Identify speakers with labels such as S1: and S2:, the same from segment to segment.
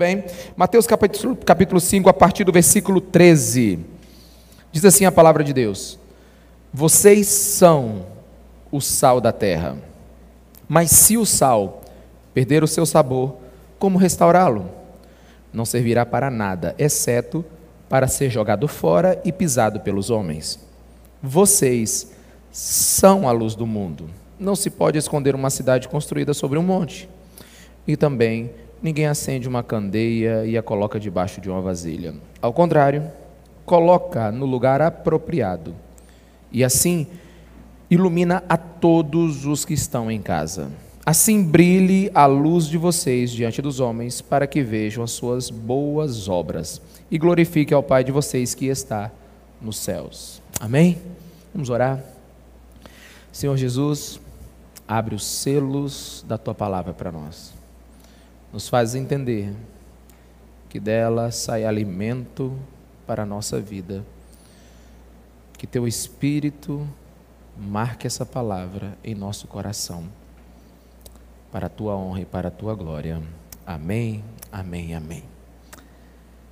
S1: bem? Mateus capítulo, capítulo 5, a partir do versículo 13. Diz assim a palavra de Deus: Vocês são o sal da terra. Mas se o sal perder o seu sabor, como restaurá-lo? Não servirá para nada, exceto para ser jogado fora e pisado pelos homens. Vocês são a luz do mundo. Não se pode esconder uma cidade construída sobre um monte. E também ninguém acende uma candeia e a coloca debaixo de uma vasilha. Ao contrário, coloca no lugar apropriado. E assim ilumina a todos os que estão em casa. Assim brilhe a luz de vocês diante dos homens, para que vejam as suas boas obras e glorifique ao Pai de vocês que está nos céus. Amém? Vamos orar. Senhor Jesus, abre os selos da tua palavra para nós. Nos faz entender que dela sai alimento para a nossa vida. Que teu Espírito marque essa palavra em nosso coração, para a tua honra e para a tua glória. Amém, amém, amém.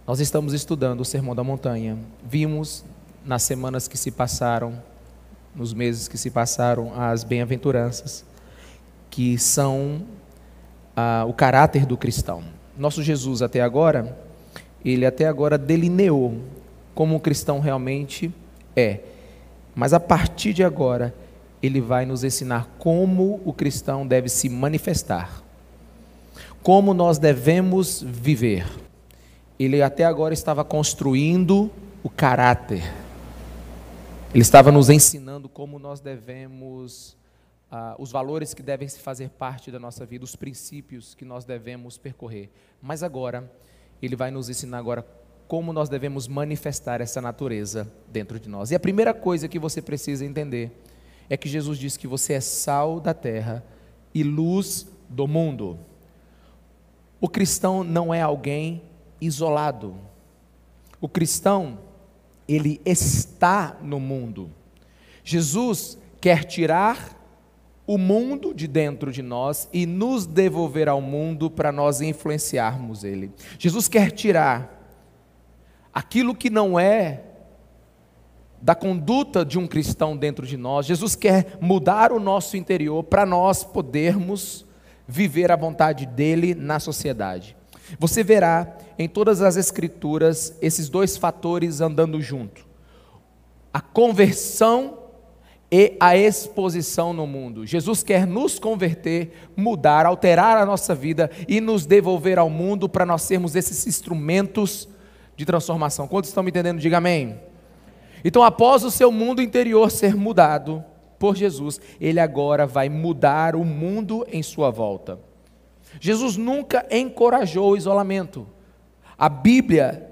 S1: Nós estamos estudando o Sermão da Montanha. Vimos nas semanas que se passaram, nos meses que se passaram, as bem-aventuranças, que são ah, o caráter do cristão. Nosso Jesus, até agora, ele até agora delineou como o cristão realmente é mas a partir de agora, ele vai nos ensinar como o cristão deve se manifestar, como nós devemos viver. Ele até agora estava construindo o caráter, ele estava nos ensinando como nós devemos, uh, os valores que devem se fazer parte da nossa vida, os princípios que nós devemos percorrer. Mas agora, ele vai nos ensinar agora como nós devemos manifestar essa natureza dentro de nós. E a primeira coisa que você precisa entender é que Jesus diz que você é sal da terra e luz do mundo. O cristão não é alguém isolado. O cristão, ele está no mundo. Jesus quer tirar o mundo de dentro de nós e nos devolver ao mundo para nós influenciarmos ele. Jesus quer tirar aquilo que não é da conduta de um cristão dentro de nós. Jesus quer mudar o nosso interior para nós podermos viver a vontade dele na sociedade. Você verá em todas as escrituras esses dois fatores andando junto: a conversão e a exposição no mundo. Jesus quer nos converter, mudar, alterar a nossa vida e nos devolver ao mundo para nós sermos esses instrumentos de transformação. Quantos estão me entendendo? Diga amém. Então, após o seu mundo interior ser mudado por Jesus, ele agora vai mudar o mundo em sua volta. Jesus nunca encorajou o isolamento. A Bíblia,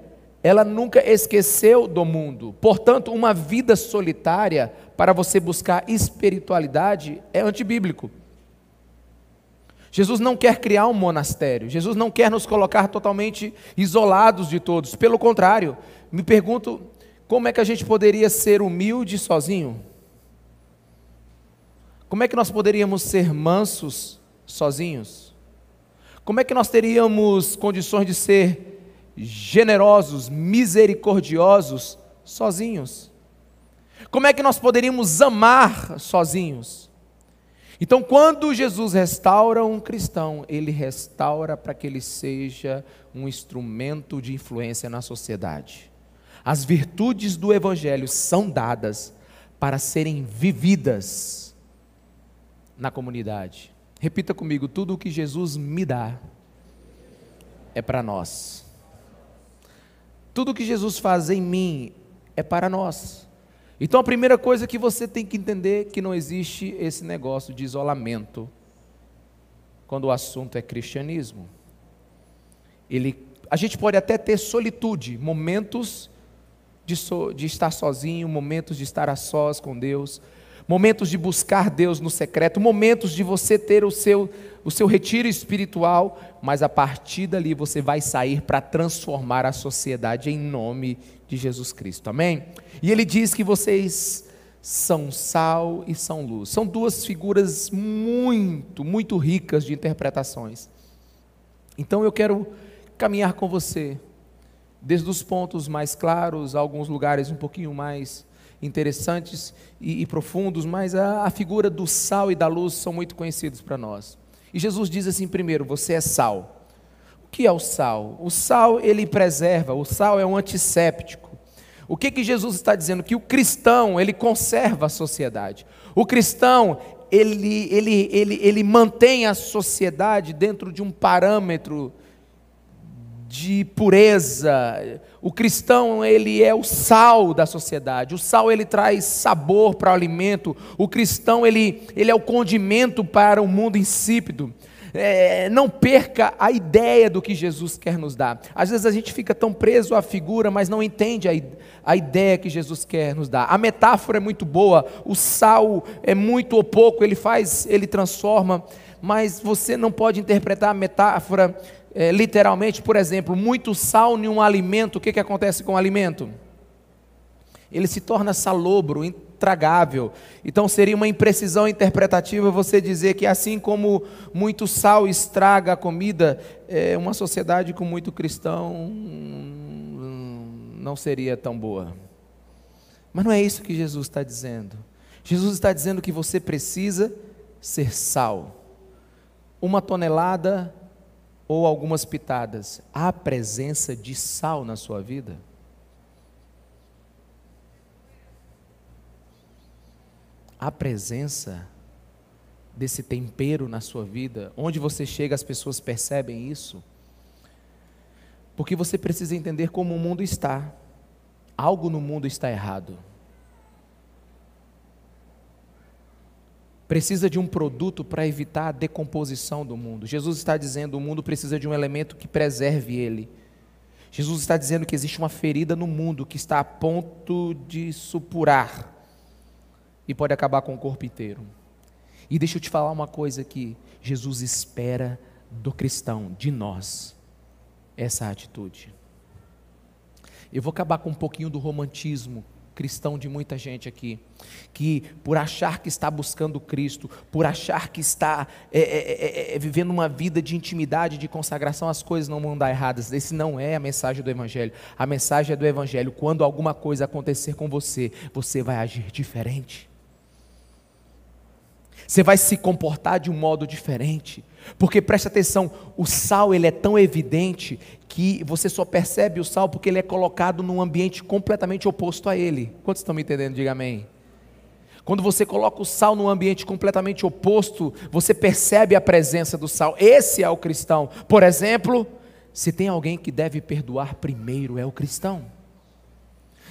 S1: ela nunca esqueceu do mundo. Portanto, uma vida solitária para você buscar espiritualidade é antibíblico. Jesus não quer criar um monastério, Jesus não quer nos colocar totalmente isolados de todos, pelo contrário, me pergunto como é que a gente poderia ser humilde sozinho? Como é que nós poderíamos ser mansos sozinhos? Como é que nós teríamos condições de ser generosos, misericordiosos sozinhos? Como é que nós poderíamos amar sozinhos? Então, quando Jesus restaura um cristão, ele restaura para que ele seja um instrumento de influência na sociedade. As virtudes do Evangelho são dadas para serem vividas na comunidade. Repita comigo: tudo o que Jesus me dá é para nós. Tudo que Jesus faz em mim é para nós. Então a primeira coisa que você tem que entender é que não existe esse negócio de isolamento quando o assunto é cristianismo. Ele, a gente pode até ter solitude, momentos de, so, de estar sozinho, momentos de estar a sós com Deus, momentos de buscar Deus no secreto, momentos de você ter o seu, o seu retiro espiritual, mas a partir dali você vai sair para transformar a sociedade em nome de Jesus Cristo. Amém? E ele diz que vocês são sal e são luz. São duas figuras muito, muito ricas de interpretações. Então eu quero caminhar com você, desde os pontos mais claros, alguns lugares um pouquinho mais interessantes e, e profundos, mas a, a figura do sal e da luz são muito conhecidos para nós. E Jesus diz assim: primeiro, você é sal. O que é o sal? O sal ele preserva, o sal é um antisséptico. O que que Jesus está dizendo? Que o cristão, ele conserva a sociedade. O cristão, ele, ele, ele, ele mantém a sociedade dentro de um parâmetro de pureza. O cristão, ele é o sal da sociedade. O sal ele traz sabor para o alimento. O cristão, ele, ele é o condimento para o mundo insípido. É, não perca a ideia do que Jesus quer nos dar. Às vezes a gente fica tão preso à figura, mas não entende a, a ideia que Jesus quer nos dar. A metáfora é muito boa, o sal é muito ou pouco, ele faz, ele transforma, mas você não pode interpretar a metáfora é, literalmente, por exemplo, muito sal em um alimento, o que, que acontece com o alimento? Ele se torna salobro, intragável. Então seria uma imprecisão interpretativa você dizer que assim como muito sal estraga a comida, é, uma sociedade com muito cristão hum, não seria tão boa. Mas não é isso que Jesus está dizendo. Jesus está dizendo que você precisa ser sal. Uma tonelada ou algumas pitadas, há presença de sal na sua vida? Há presença desse tempero na sua vida? Onde você chega, as pessoas percebem isso? Porque você precisa entender como o mundo está. Algo no mundo está errado. Precisa de um produto para evitar a decomposição do mundo. Jesus está dizendo o mundo precisa de um elemento que preserve ele. Jesus está dizendo que existe uma ferida no mundo que está a ponto de supurar e pode acabar com o corpo inteiro. E deixa eu te falar uma coisa que Jesus espera do cristão, de nós, essa atitude. Eu vou acabar com um pouquinho do romantismo cristão de muita gente aqui, que por achar que está buscando Cristo, por achar que está é, é, é, é, vivendo uma vida de intimidade, de consagração, as coisas não vão dar erradas. Esse não é a mensagem do Evangelho. A mensagem é do Evangelho. Quando alguma coisa acontecer com você, você vai agir diferente. Você vai se comportar de um modo diferente. Porque preste atenção, o sal ele é tão evidente que você só percebe o sal porque ele é colocado num ambiente completamente oposto a ele. Quantos estão me entendendo? Diga amém. Quando você coloca o sal num ambiente completamente oposto, você percebe a presença do sal. Esse é o cristão. Por exemplo, se tem alguém que deve perdoar primeiro, é o cristão.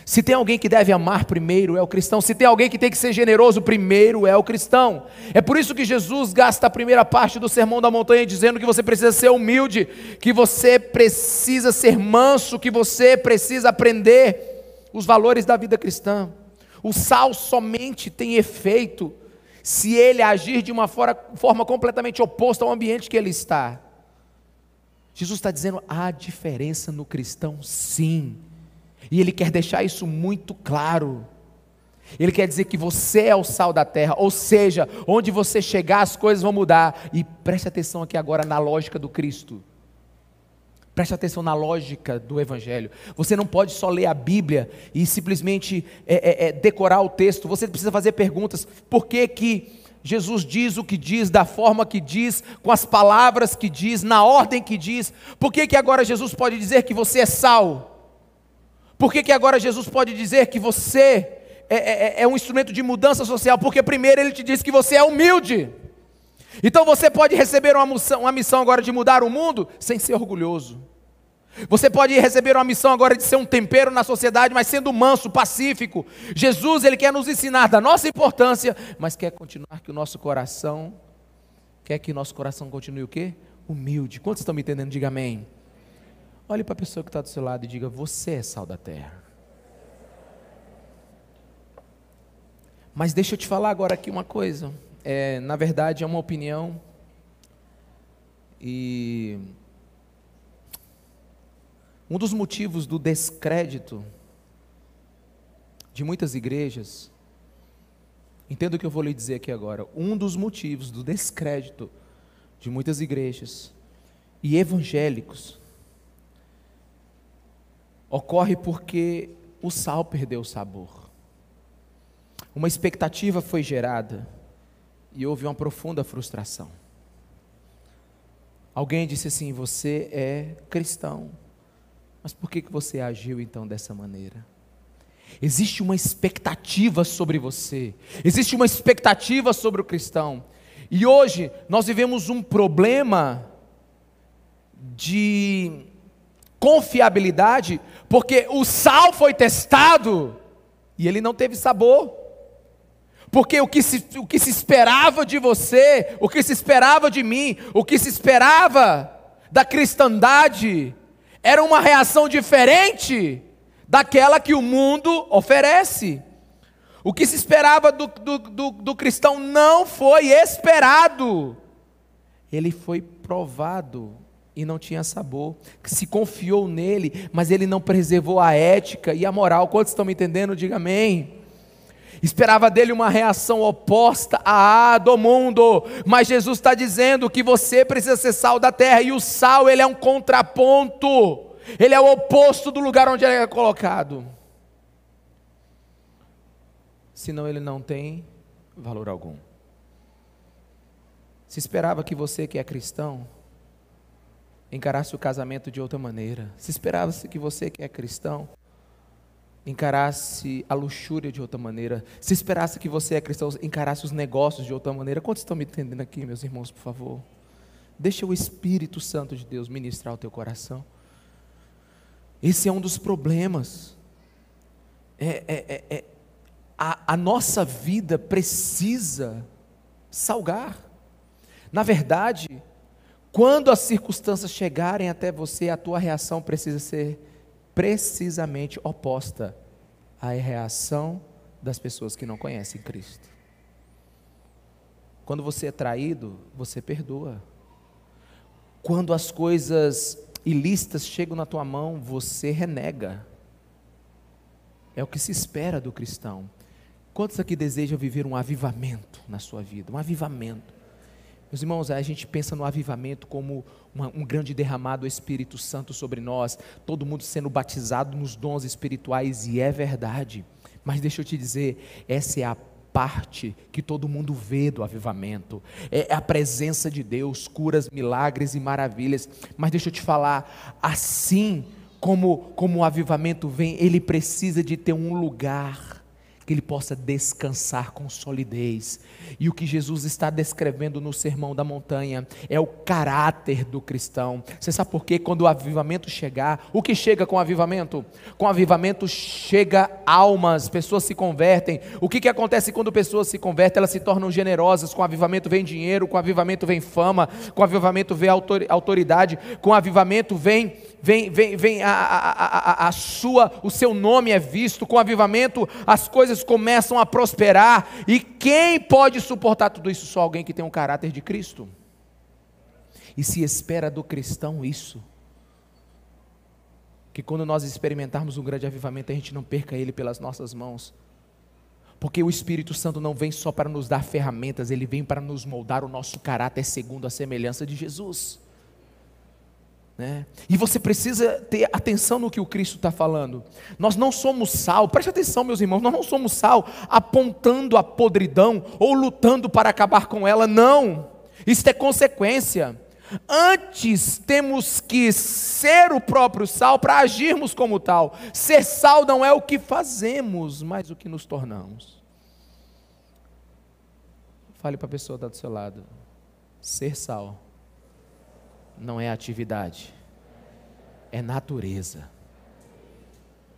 S1: Se tem alguém que deve amar primeiro, é o cristão. Se tem alguém que tem que ser generoso primeiro, é o cristão. É por isso que Jesus gasta a primeira parte do sermão da montanha dizendo que você precisa ser humilde, que você precisa ser manso, que você precisa aprender os valores da vida cristã. O sal somente tem efeito se ele agir de uma forma completamente oposta ao ambiente que ele está. Jesus está dizendo: há diferença no cristão, sim. E ele quer deixar isso muito claro. Ele quer dizer que você é o sal da terra, ou seja, onde você chegar as coisas vão mudar. E preste atenção aqui agora na lógica do Cristo. Preste atenção na lógica do Evangelho. Você não pode só ler a Bíblia e simplesmente é, é, é, decorar o texto. Você precisa fazer perguntas. Por que, que Jesus diz o que diz, da forma que diz, com as palavras que diz, na ordem que diz? Por que, que agora Jesus pode dizer que você é sal? Por que, que agora Jesus pode dizer que você é, é, é, é, um instrumento de mudança social? Porque primeiro ele te diz que você é humilde. Então você pode receber uma missão, uma missão agora de mudar o mundo sem ser orgulhoso. Você pode receber uma missão agora de ser um tempero na sociedade, mas sendo manso, pacífico. Jesus, ele quer nos ensinar da nossa importância, mas quer continuar que o nosso coração, quer que o nosso coração continue o quê? Humilde. Quantos estão me entendendo? Diga amém. Olhe para a pessoa que está do seu lado e diga: Você é sal da terra. Mas deixa eu te falar agora aqui uma coisa. É, na verdade, é uma opinião. E um dos motivos do descrédito de muitas igrejas, entenda o que eu vou lhe dizer aqui agora. Um dos motivos do descrédito de muitas igrejas e evangélicos ocorre porque o sal perdeu o sabor. Uma expectativa foi gerada e houve uma profunda frustração. Alguém disse assim: Você é cristão, mas por que, que você agiu então dessa maneira? Existe uma expectativa sobre você, existe uma expectativa sobre o cristão. E hoje nós vivemos um problema de confiabilidade, porque o sal foi testado e ele não teve sabor. Porque o que, se, o que se esperava de você, o que se esperava de mim, o que se esperava da cristandade, era uma reação diferente daquela que o mundo oferece. O que se esperava do, do, do, do cristão não foi esperado, ele foi provado e não tinha sabor. Se confiou nele, mas ele não preservou a ética e a moral. Quantos estão me entendendo? Diga amém. Esperava dele uma reação oposta à do mundo, mas Jesus está dizendo que você precisa ser sal da terra, e o sal ele é um contraponto, ele é o oposto do lugar onde ele é colocado senão ele não tem valor algum. Se esperava que você que é cristão encarasse o casamento de outra maneira. Se esperava que você que é cristão encarasse a luxúria de outra maneira. Se esperasse que você é cristão encarasse os negócios de outra maneira. Quantos estão me entendendo aqui, meus irmãos, por favor? Deixa o Espírito Santo de Deus ministrar o teu coração. Esse é um dos problemas. É, é, é, é a, a nossa vida precisa salgar. Na verdade, quando as circunstâncias chegarem até você, a tua reação precisa ser precisamente oposta à reação das pessoas que não conhecem Cristo. Quando você é traído, você perdoa. Quando as coisas ilícitas chegam na tua mão, você renega. É o que se espera do cristão. Quantos aqui desejam viver um avivamento na sua vida? Um avivamento. Meus irmãos, a gente pensa no avivamento como uma, um grande derramado do Espírito Santo sobre nós, todo mundo sendo batizado nos dons espirituais, e é verdade. Mas deixa eu te dizer, essa é a parte que todo mundo vê do avivamento. É a presença de Deus, curas, milagres e maravilhas. Mas deixa eu te falar, assim como, como o avivamento vem, ele precisa de ter um lugar que ele possa descansar com solidez. E o que Jesus está descrevendo no Sermão da Montanha é o caráter do cristão. Você sabe por quê? Quando o avivamento chegar, o que chega com o avivamento? Com o avivamento chega almas, pessoas se convertem. O que, que acontece quando pessoas se convertem? Elas se tornam generosas. Com o avivamento vem dinheiro, com o avivamento vem fama, com o avivamento vem autoridade, com o avivamento vem vem, vem, vem a, a, a, a, sua, o seu nome é visto, com o avivamento as coisas começam a prosperar, e quem pode suportar tudo isso? Só alguém que tem um caráter de Cristo. E se espera do cristão isso, que quando nós experimentarmos um grande avivamento, a gente não perca ele pelas nossas mãos. Porque o Espírito Santo não vem só para nos dar ferramentas, ele vem para nos moldar o nosso caráter segundo a semelhança de Jesus. Né? E você precisa ter atenção no que o Cristo está falando. Nós não somos sal, preste atenção, meus irmãos, nós não somos sal apontando a podridão ou lutando para acabar com ela, não. Isso é consequência. Antes temos que ser o próprio sal para agirmos como tal. Ser sal não é o que fazemos, mas o que nos tornamos. Fale para a pessoa que está do seu lado. Ser sal não é atividade, é natureza.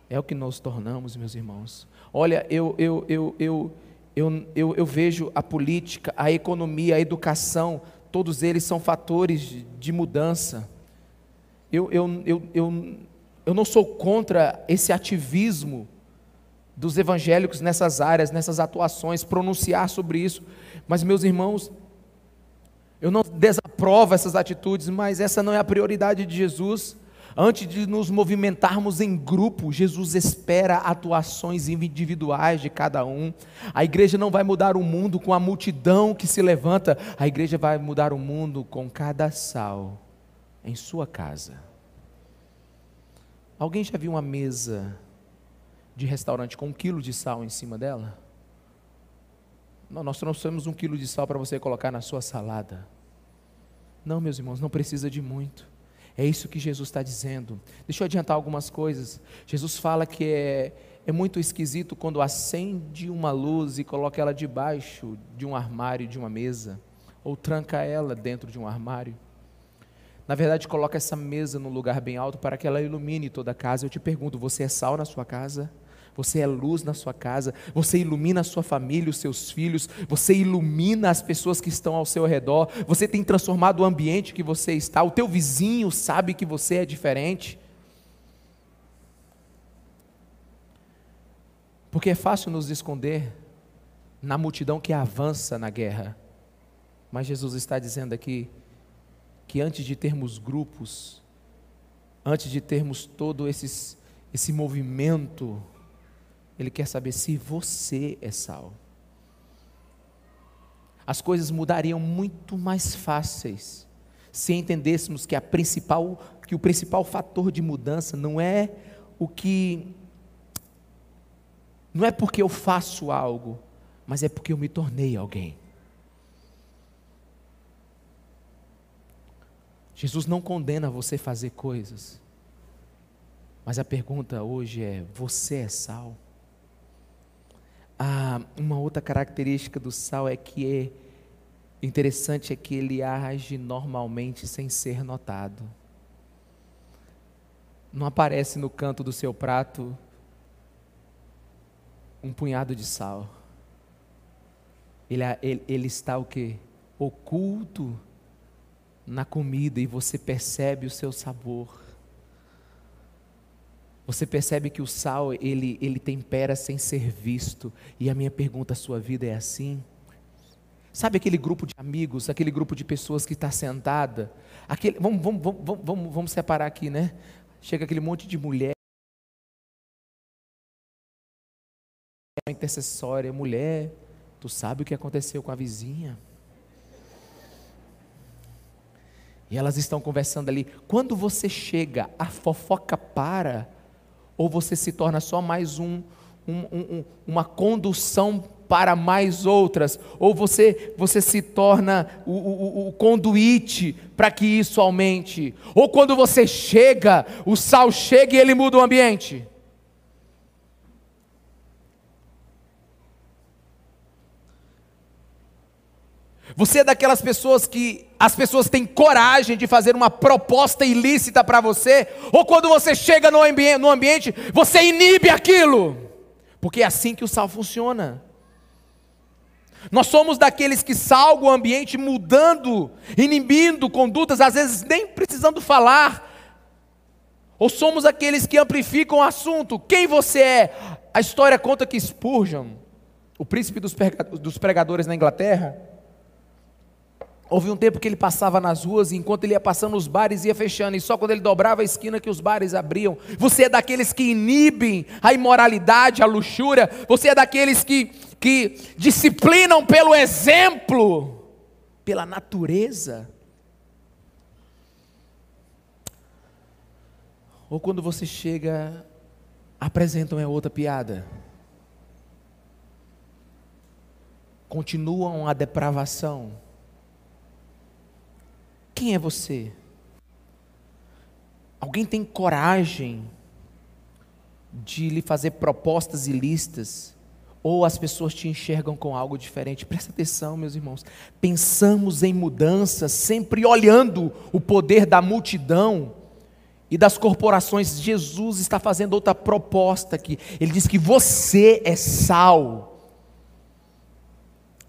S1: É o que nós tornamos, meus irmãos. Olha, eu, eu, eu, eu, eu, eu, eu vejo a política, a economia, a educação, todos eles são fatores de mudança. Eu, eu, eu, eu, eu não sou contra esse ativismo dos evangélicos nessas áreas, nessas atuações, pronunciar sobre isso, mas, meus irmãos, eu não desaprovo essas atitudes, mas essa não é a prioridade de Jesus. Antes de nos movimentarmos em grupo, Jesus espera atuações individuais de cada um. A igreja não vai mudar o mundo com a multidão que se levanta, a igreja vai mudar o mundo com cada sal em sua casa. Alguém já viu uma mesa de restaurante com um quilo de sal em cima dela? Nós trouxemos um quilo de sal para você colocar na sua salada. Não, meus irmãos, não precisa de muito. É isso que Jesus está dizendo. Deixa eu adiantar algumas coisas. Jesus fala que é, é muito esquisito quando acende uma luz e coloca ela debaixo de um armário, de uma mesa, ou tranca ela dentro de um armário. Na verdade, coloca essa mesa num lugar bem alto para que ela ilumine toda a casa. Eu te pergunto: você é sal na sua casa? Você é luz na sua casa, você ilumina a sua família, os seus filhos, você ilumina as pessoas que estão ao seu redor, você tem transformado o ambiente que você está, o teu vizinho sabe que você é diferente. Porque é fácil nos esconder na multidão que avança na guerra. Mas Jesus está dizendo aqui: que antes de termos grupos, antes de termos todo esses, esse movimento, Ele quer saber se você é sal. As coisas mudariam muito mais fáceis se entendêssemos que a principal, que o principal fator de mudança não é o que não é porque eu faço algo, mas é porque eu me tornei alguém. Jesus não condena você fazer coisas. Mas a pergunta hoje é: você é sal? Ah, uma outra característica do sal é que é interessante é que ele age normalmente sem ser notado. Não aparece no canto do seu prato um punhado de sal. Ele, ele, ele está o que? Oculto na comida e você percebe o seu sabor. Você percebe que o sal, ele, ele tempera sem ser visto. E a minha pergunta à sua vida é assim? Sabe aquele grupo de amigos, aquele grupo de pessoas que está sentada? Aquele, vamos, vamos, vamos, vamos, vamos separar aqui, né? Chega aquele monte de mulher. Intercessória, mulher, tu sabe o que aconteceu com a vizinha? E elas estão conversando ali. Quando você chega, a fofoca para, ou você se torna só mais um, um, um, uma condução para mais outras, ou você, você se torna o, o, o conduíte para que isso aumente, ou quando você chega, o sal chega e ele muda o ambiente. Você é daquelas pessoas que as pessoas têm coragem de fazer uma proposta ilícita para você, ou quando você chega no, ambi no ambiente, você inibe aquilo, porque é assim que o sal funciona. Nós somos daqueles que salgam o ambiente mudando, inibindo condutas, às vezes nem precisando falar, ou somos aqueles que amplificam o assunto. Quem você é? A história conta que Spurgeon, o príncipe dos pregadores na Inglaterra, Houve um tempo que ele passava nas ruas e enquanto ele ia passando os bares ia fechando e só quando ele dobrava a esquina que os bares abriam. Você é daqueles que inibem a imoralidade, a luxúria. Você é daqueles que, que disciplinam pelo exemplo, pela natureza. Ou quando você chega, apresentam é outra piada. Continuam a depravação quem é você? Alguém tem coragem de lhe fazer propostas ilícitas? Ou as pessoas te enxergam com algo diferente? Presta atenção, meus irmãos. Pensamos em mudança, sempre olhando o poder da multidão e das corporações. Jesus está fazendo outra proposta aqui. Ele diz que você é sal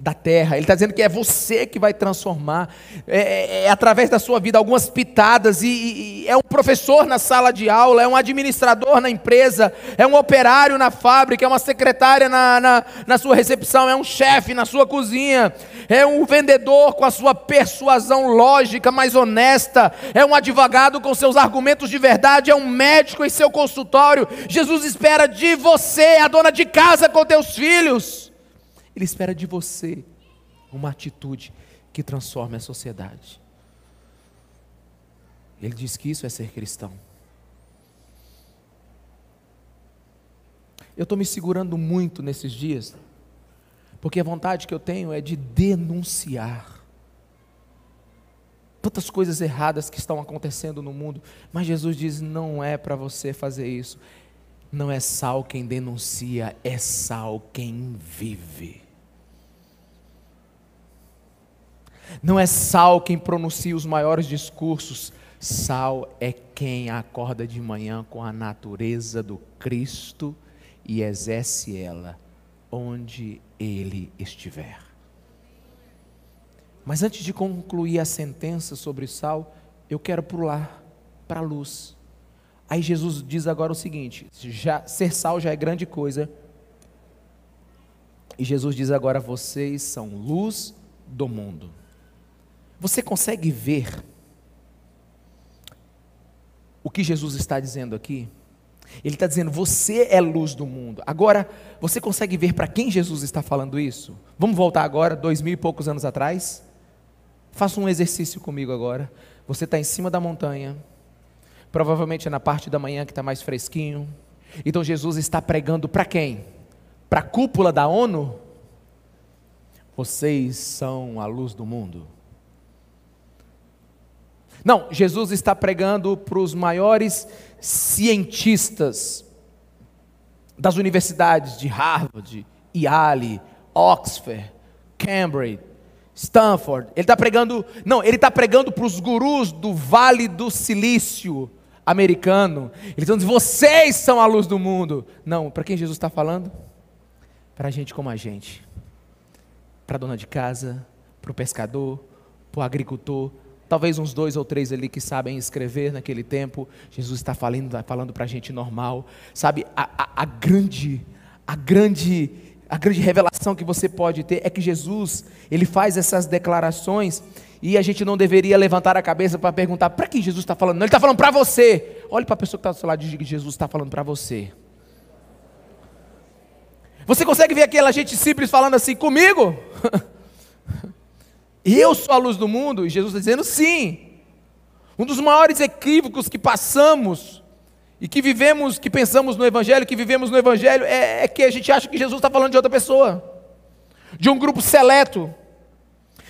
S1: da terra. Ele está dizendo que é você que vai transformar, é, é, é através da sua vida, algumas pitadas. E, e, é um professor na sala de aula, é um administrador na empresa, é um operário na fábrica, é uma secretária na, na, na sua recepção, é um chefe na sua cozinha, é um vendedor com a sua persuasão lógica, mais honesta, é um advogado com seus argumentos de verdade, é um médico em seu consultório. Jesus espera de você, a dona de casa com teus filhos. Ele espera de você uma atitude que transforme a sociedade. Ele diz que isso é ser cristão. Eu estou me segurando muito nesses dias, porque a vontade que eu tenho é de denunciar tantas coisas erradas que estão acontecendo no mundo, mas Jesus diz: não é para você fazer isso. Não é sal quem denuncia, é sal quem vive. Não é sal quem pronuncia os maiores discursos, sal é quem acorda de manhã com a natureza do Cristo e exerce ela onde ele estiver. Mas antes de concluir a sentença sobre sal, eu quero pular para a luz. Aí Jesus diz agora o seguinte: já, ser sal já é grande coisa. E Jesus diz agora: vocês são luz do mundo. Você consegue ver o que Jesus está dizendo aqui? Ele está dizendo: você é luz do mundo. Agora, você consegue ver para quem Jesus está falando isso? Vamos voltar agora, dois mil e poucos anos atrás? Faça um exercício comigo agora. Você está em cima da montanha, provavelmente é na parte da manhã que está mais fresquinho. Então Jesus está pregando para quem? Para a cúpula da ONU? Vocês são a luz do mundo. Não, Jesus está pregando para os maiores cientistas das universidades de Harvard, Yale, Oxford, Cambridge, Stanford. Ele está pregando, não, ele está pregando para os gurus do Vale do Silício americano. Ele está dizendo: vocês são a luz do mundo. Não, para quem Jesus está falando? Para gente como a gente, para a dona de casa, para o pescador, para o agricultor, talvez uns dois ou três ali que sabem escrever naquele tempo. Jesus está falando, falando para a gente normal, sabe? A, a, a, grande, a grande, a grande revelação que você pode ter é que Jesus ele faz essas declarações e a gente não deveria levantar a cabeça para perguntar para quem Jesus está falando. Não, ele está falando para você. Olhe para a pessoa que está do seu lado e diga Jesus está falando para você. Você consegue ver aquela gente simples falando assim comigo? Eu sou a luz do mundo? E Jesus está dizendo sim. Um dos maiores equívocos que passamos e que vivemos, que pensamos no Evangelho, que vivemos no Evangelho, é, é que a gente acha que Jesus está falando de outra pessoa, de um grupo seleto.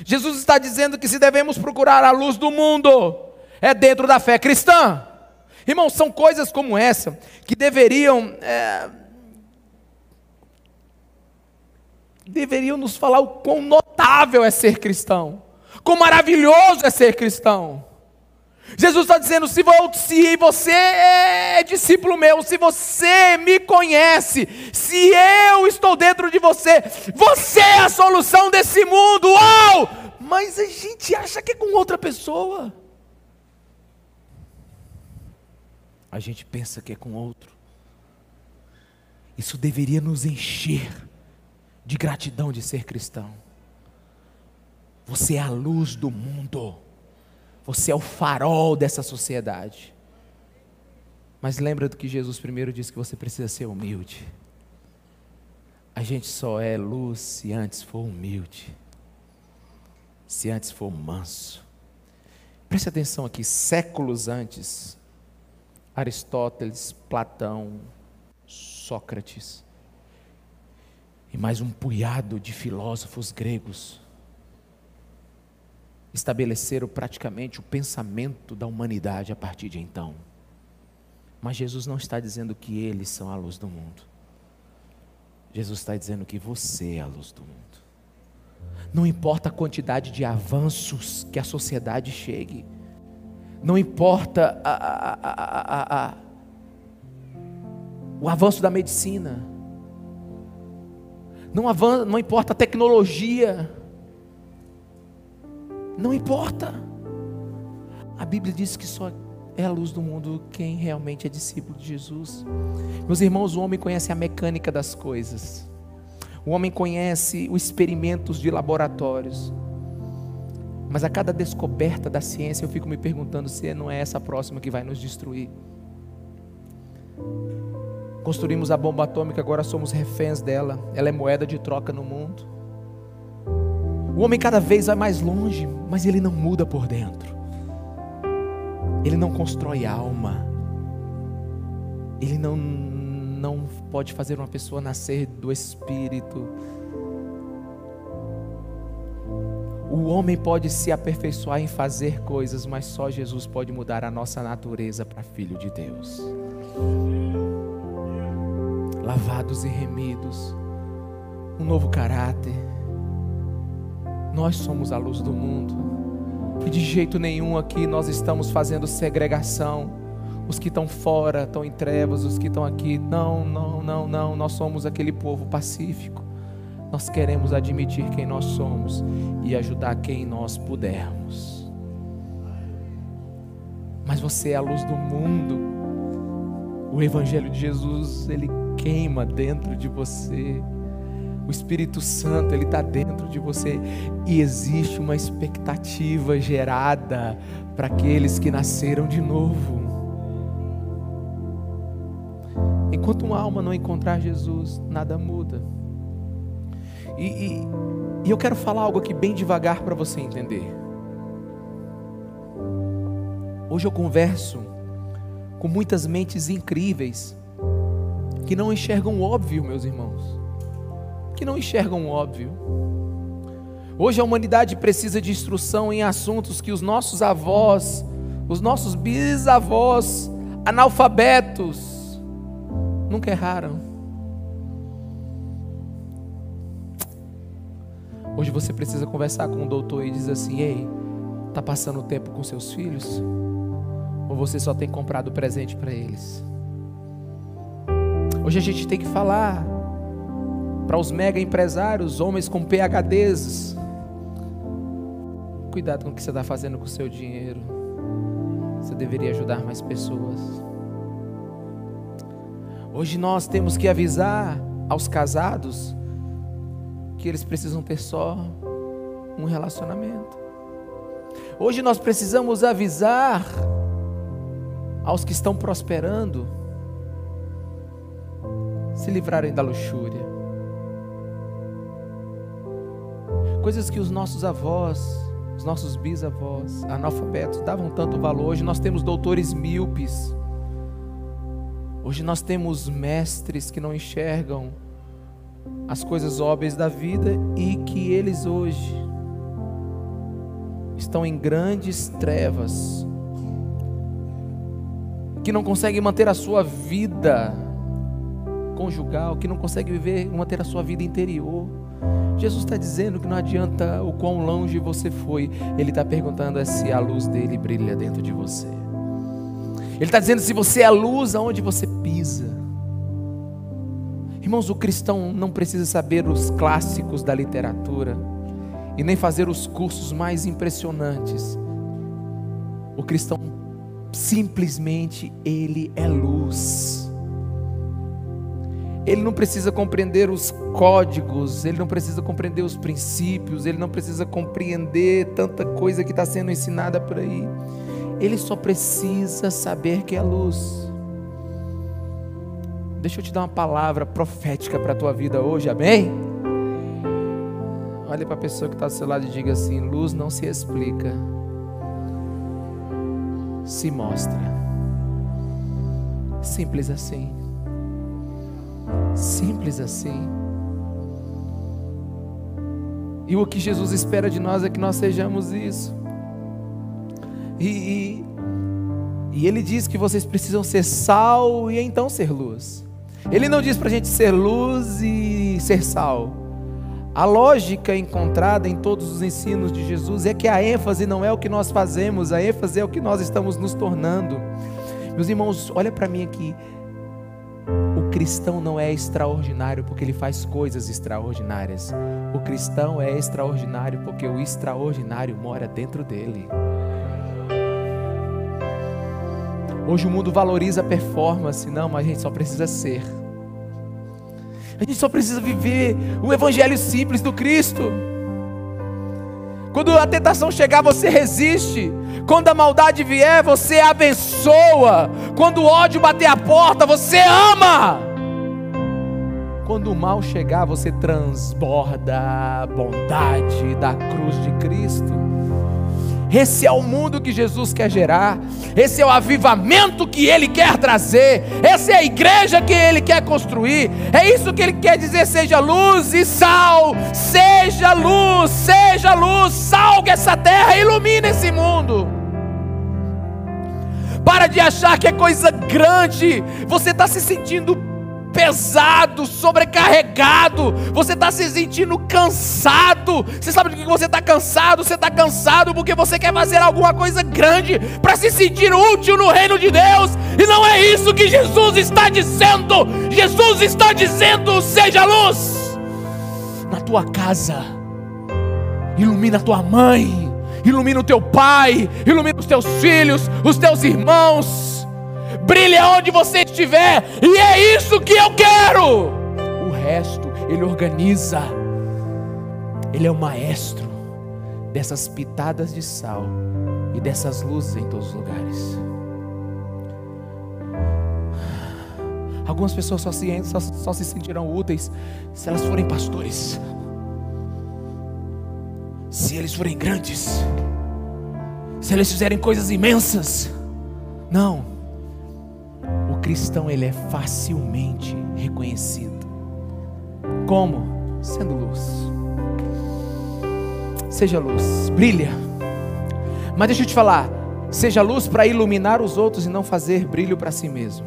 S1: Jesus está dizendo que se devemos procurar a luz do mundo, é dentro da fé cristã. Irmãos, são coisas como essa que deveriam é, deveriam nos falar o quão notável é ser cristão, quão maravilhoso é ser cristão. Jesus está dizendo: se você é discípulo meu, se você me conhece, se eu estou dentro de você, você é a solução desse mundo. Uau! Mas a gente acha que é com outra pessoa. A gente pensa que é com outro. Isso deveria nos encher de gratidão de ser cristão. Você é a luz do mundo. Você é o farol dessa sociedade. Mas lembra do que Jesus primeiro disse que você precisa ser humilde. A gente só é luz se antes for humilde. Se antes for manso. Preste atenção aqui, séculos antes, Aristóteles, Platão, Sócrates, e mais um punhado de filósofos gregos estabeleceram praticamente o pensamento da humanidade a partir de então. Mas Jesus não está dizendo que eles são a luz do mundo. Jesus está dizendo que você é a luz do mundo. Não importa a quantidade de avanços que a sociedade chegue, não importa a, a, a, o avanço da medicina, não, avança, não importa a tecnologia, não importa. A Bíblia diz que só é a luz do mundo quem realmente é discípulo de Jesus. Meus irmãos, o homem conhece a mecânica das coisas, o homem conhece os experimentos de laboratórios. Mas a cada descoberta da ciência eu fico me perguntando se não é essa próxima que vai nos destruir. Construímos a bomba atômica, agora somos reféns dela. Ela é moeda de troca no mundo. O homem cada vez vai mais longe, mas ele não muda por dentro. Ele não constrói alma. Ele não, não pode fazer uma pessoa nascer do Espírito. O homem pode se aperfeiçoar em fazer coisas, mas só Jesus pode mudar a nossa natureza para filho de Deus. Lavados e remidos, um novo caráter. Nós somos a luz do mundo. E de jeito nenhum aqui nós estamos fazendo segregação. Os que estão fora estão em trevas, os que estão aqui, não, não, não, não. Nós somos aquele povo pacífico nós queremos admitir quem nós somos e ajudar quem nós pudermos. Mas você é a luz do mundo. O Evangelho de Jesus, ele queima dentro de você. O Espírito Santo, ele está dentro de você. E existe uma expectativa gerada para aqueles que nasceram de novo. Enquanto uma alma não encontrar Jesus, nada muda. E, e, e eu quero falar algo aqui bem devagar para você entender. Hoje eu converso com muitas mentes incríveis que não enxergam o óbvio, meus irmãos. Que não enxergam o óbvio. Hoje a humanidade precisa de instrução em assuntos que os nossos avós, os nossos bisavós, analfabetos, nunca erraram. Hoje você precisa conversar com um doutor e dizer assim: Ei, está passando tempo com seus filhos? Ou você só tem comprado presente para eles? Hoje a gente tem que falar para os mega empresários, homens com PHDs. Cuidado com o que você está fazendo com o seu dinheiro. Você deveria ajudar mais pessoas. Hoje nós temos que avisar aos casados que eles precisam ter só um relacionamento. Hoje nós precisamos avisar aos que estão prosperando se livrarem da luxúria. Coisas que os nossos avós, os nossos bisavós, analfabetos, davam tanto valor. Hoje nós temos doutores míopes. Hoje nós temos mestres que não enxergam as coisas óbvias da vida e que eles hoje estão em grandes trevas, que não conseguem manter a sua vida conjugal, que não conseguem viver, manter a sua vida interior. Jesus está dizendo que não adianta o quão longe você foi, Ele está perguntando é se a luz dele brilha dentro de você. Ele está dizendo se você é a luz aonde você pisa. Irmãos, o cristão não precisa saber os clássicos da literatura e nem fazer os cursos mais impressionantes. O cristão simplesmente ele é luz. Ele não precisa compreender os códigos, ele não precisa compreender os princípios, ele não precisa compreender tanta coisa que está sendo ensinada por aí. Ele só precisa saber que é luz. Deixa eu te dar uma palavra profética para a tua vida hoje, amém? Olhe para a pessoa que está do seu lado e diga assim: luz não se explica, se mostra. Simples assim. Simples assim. E o que Jesus espera de nós é que nós sejamos isso. E, e, e Ele diz que vocês precisam ser sal e então ser luz. Ele não diz para a gente ser luz e ser sal. A lógica encontrada em todos os ensinos de Jesus é que a ênfase não é o que nós fazemos, a ênfase é o que nós estamos nos tornando. Meus irmãos, olha para mim aqui. O cristão não é extraordinário porque ele faz coisas extraordinárias. O cristão é extraordinário porque o extraordinário mora dentro dele. Hoje o mundo valoriza a performance, não, mas a gente só precisa ser. A gente só precisa viver o evangelho simples do Cristo. Quando a tentação chegar, você resiste. Quando a maldade vier, você abençoa. Quando o ódio bater a porta, você ama. Quando o mal chegar, você transborda a bondade da cruz de Cristo. Esse é o mundo que Jesus quer gerar, esse é o avivamento que Ele quer trazer, essa é a igreja que Ele quer construir, é isso que Ele quer dizer: seja luz e sal, seja luz, seja luz, salga essa terra, ilumina esse mundo. Para de achar que é coisa grande, você está se sentindo pesado, sobrecarregado, você está se sentindo cansado. Você sabe do que você está cansado? Você está cansado porque você quer fazer alguma coisa grande para se sentir útil no reino de Deus, e não é isso que Jesus está dizendo. Jesus está dizendo: seja luz na tua casa, ilumina a tua mãe, ilumina o teu pai, ilumina os teus filhos, os teus irmãos brilhe onde você estiver, e é isso que eu quero. O resto ele organiza, ele é o maestro dessas pitadas de sal e dessas luzes em todos os lugares. Algumas pessoas só se, só, só se sentirão úteis se elas forem pastores, se eles forem grandes, se eles fizerem coisas imensas. Não, cristão ele é facilmente reconhecido. Como? Sendo luz. Seja luz, brilha. Mas deixa eu te falar, seja luz para iluminar os outros e não fazer brilho para si mesmo.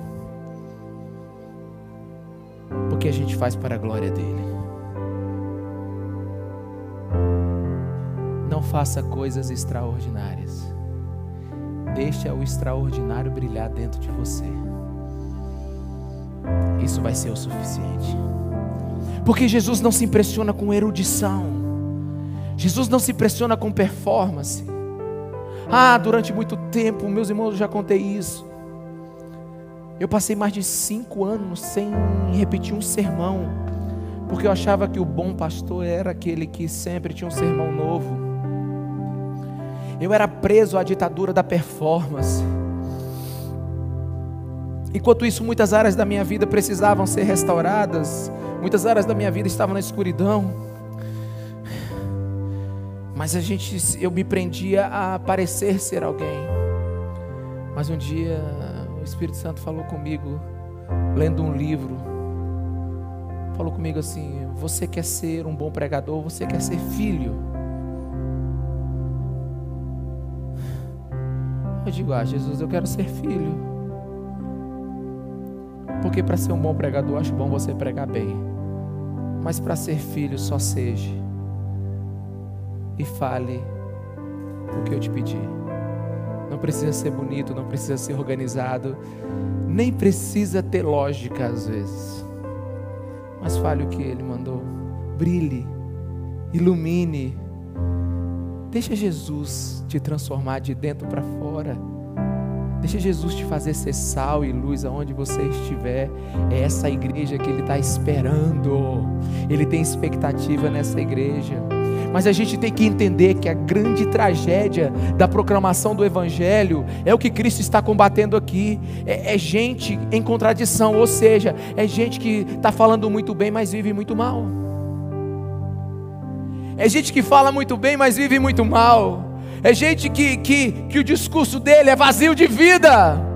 S1: Porque a gente faz para a glória dele. Não faça coisas extraordinárias. Deixa o extraordinário brilhar dentro de você isso vai ser o suficiente. Porque Jesus não se impressiona com erudição, Jesus não se impressiona com performance. Ah, durante muito tempo, meus irmãos, eu já contei isso. Eu passei mais de cinco anos sem repetir um sermão, porque eu achava que o bom pastor era aquele que sempre tinha um sermão novo. Eu era preso à ditadura da performance. Enquanto isso, muitas áreas da minha vida precisavam ser restauradas, muitas áreas da minha vida estavam na escuridão. Mas a gente, eu me prendia a parecer ser alguém. Mas um dia o Espírito Santo falou comigo, lendo um livro, falou comigo assim: Você quer ser um bom pregador? Você quer ser filho? Eu digo: Ah, Jesus, eu quero ser filho. Porque para ser um bom pregador, acho bom você pregar bem. Mas para ser filho, só seja. E fale o que eu te pedi. Não precisa ser bonito, não precisa ser organizado, nem precisa ter lógica às vezes. Mas fale o que ele mandou. Brilhe, ilumine. Deixa Jesus te transformar de dentro para fora. Deixa Jesus te fazer ser sal e luz aonde você estiver. É essa igreja que Ele está esperando. Ele tem expectativa nessa igreja. Mas a gente tem que entender que a grande tragédia da proclamação do Evangelho é o que Cristo está combatendo aqui. É, é gente em contradição, ou seja, é gente que está falando muito bem, mas vive muito mal. É gente que fala muito bem, mas vive muito mal. É gente que, que, que o discurso dele é vazio de vida.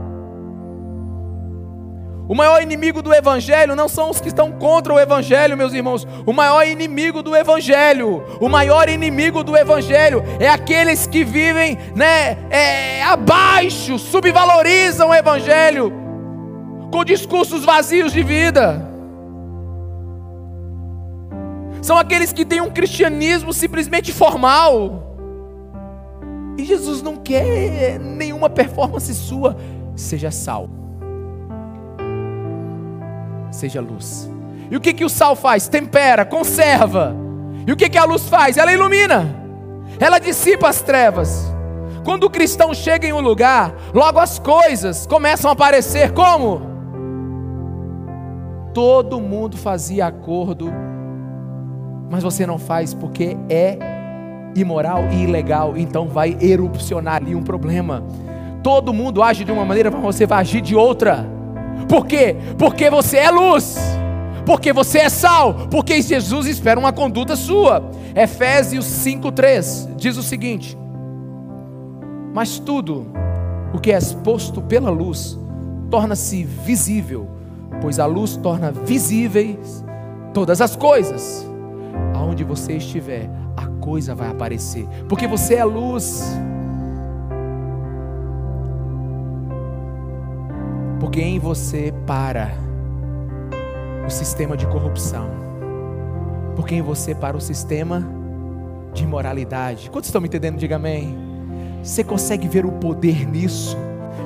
S1: O maior inimigo do Evangelho não são os que estão contra o Evangelho, meus irmãos. O maior inimigo do Evangelho, o maior inimigo do Evangelho é aqueles que vivem né, é, abaixo, subvalorizam o Evangelho, com discursos vazios de vida. São aqueles que têm um cristianismo simplesmente formal. E Jesus não quer nenhuma performance sua. Seja sal. Seja luz. E o que, que o sal faz? Tempera, conserva. E o que, que a luz faz? Ela ilumina. Ela dissipa as trevas. Quando o cristão chega em um lugar, logo as coisas começam a aparecer como? Todo mundo fazia acordo, mas você não faz porque é imoral e ilegal, então vai erupcionar ali um problema. Todo mundo age de uma maneira, mas você vai agir de outra. Por quê? Porque você é luz. Porque você é sal, porque Jesus espera uma conduta sua. Efésios 5:3 diz o seguinte: Mas tudo o que é exposto pela luz torna-se visível, pois a luz torna visíveis todas as coisas. Aonde você estiver, a coisa vai aparecer, porque você é luz. Porque em você para o sistema de corrupção. Porque em você para o sistema de imoralidade. Quantos estão me entendendo? Diga amém. Você consegue ver o poder nisso?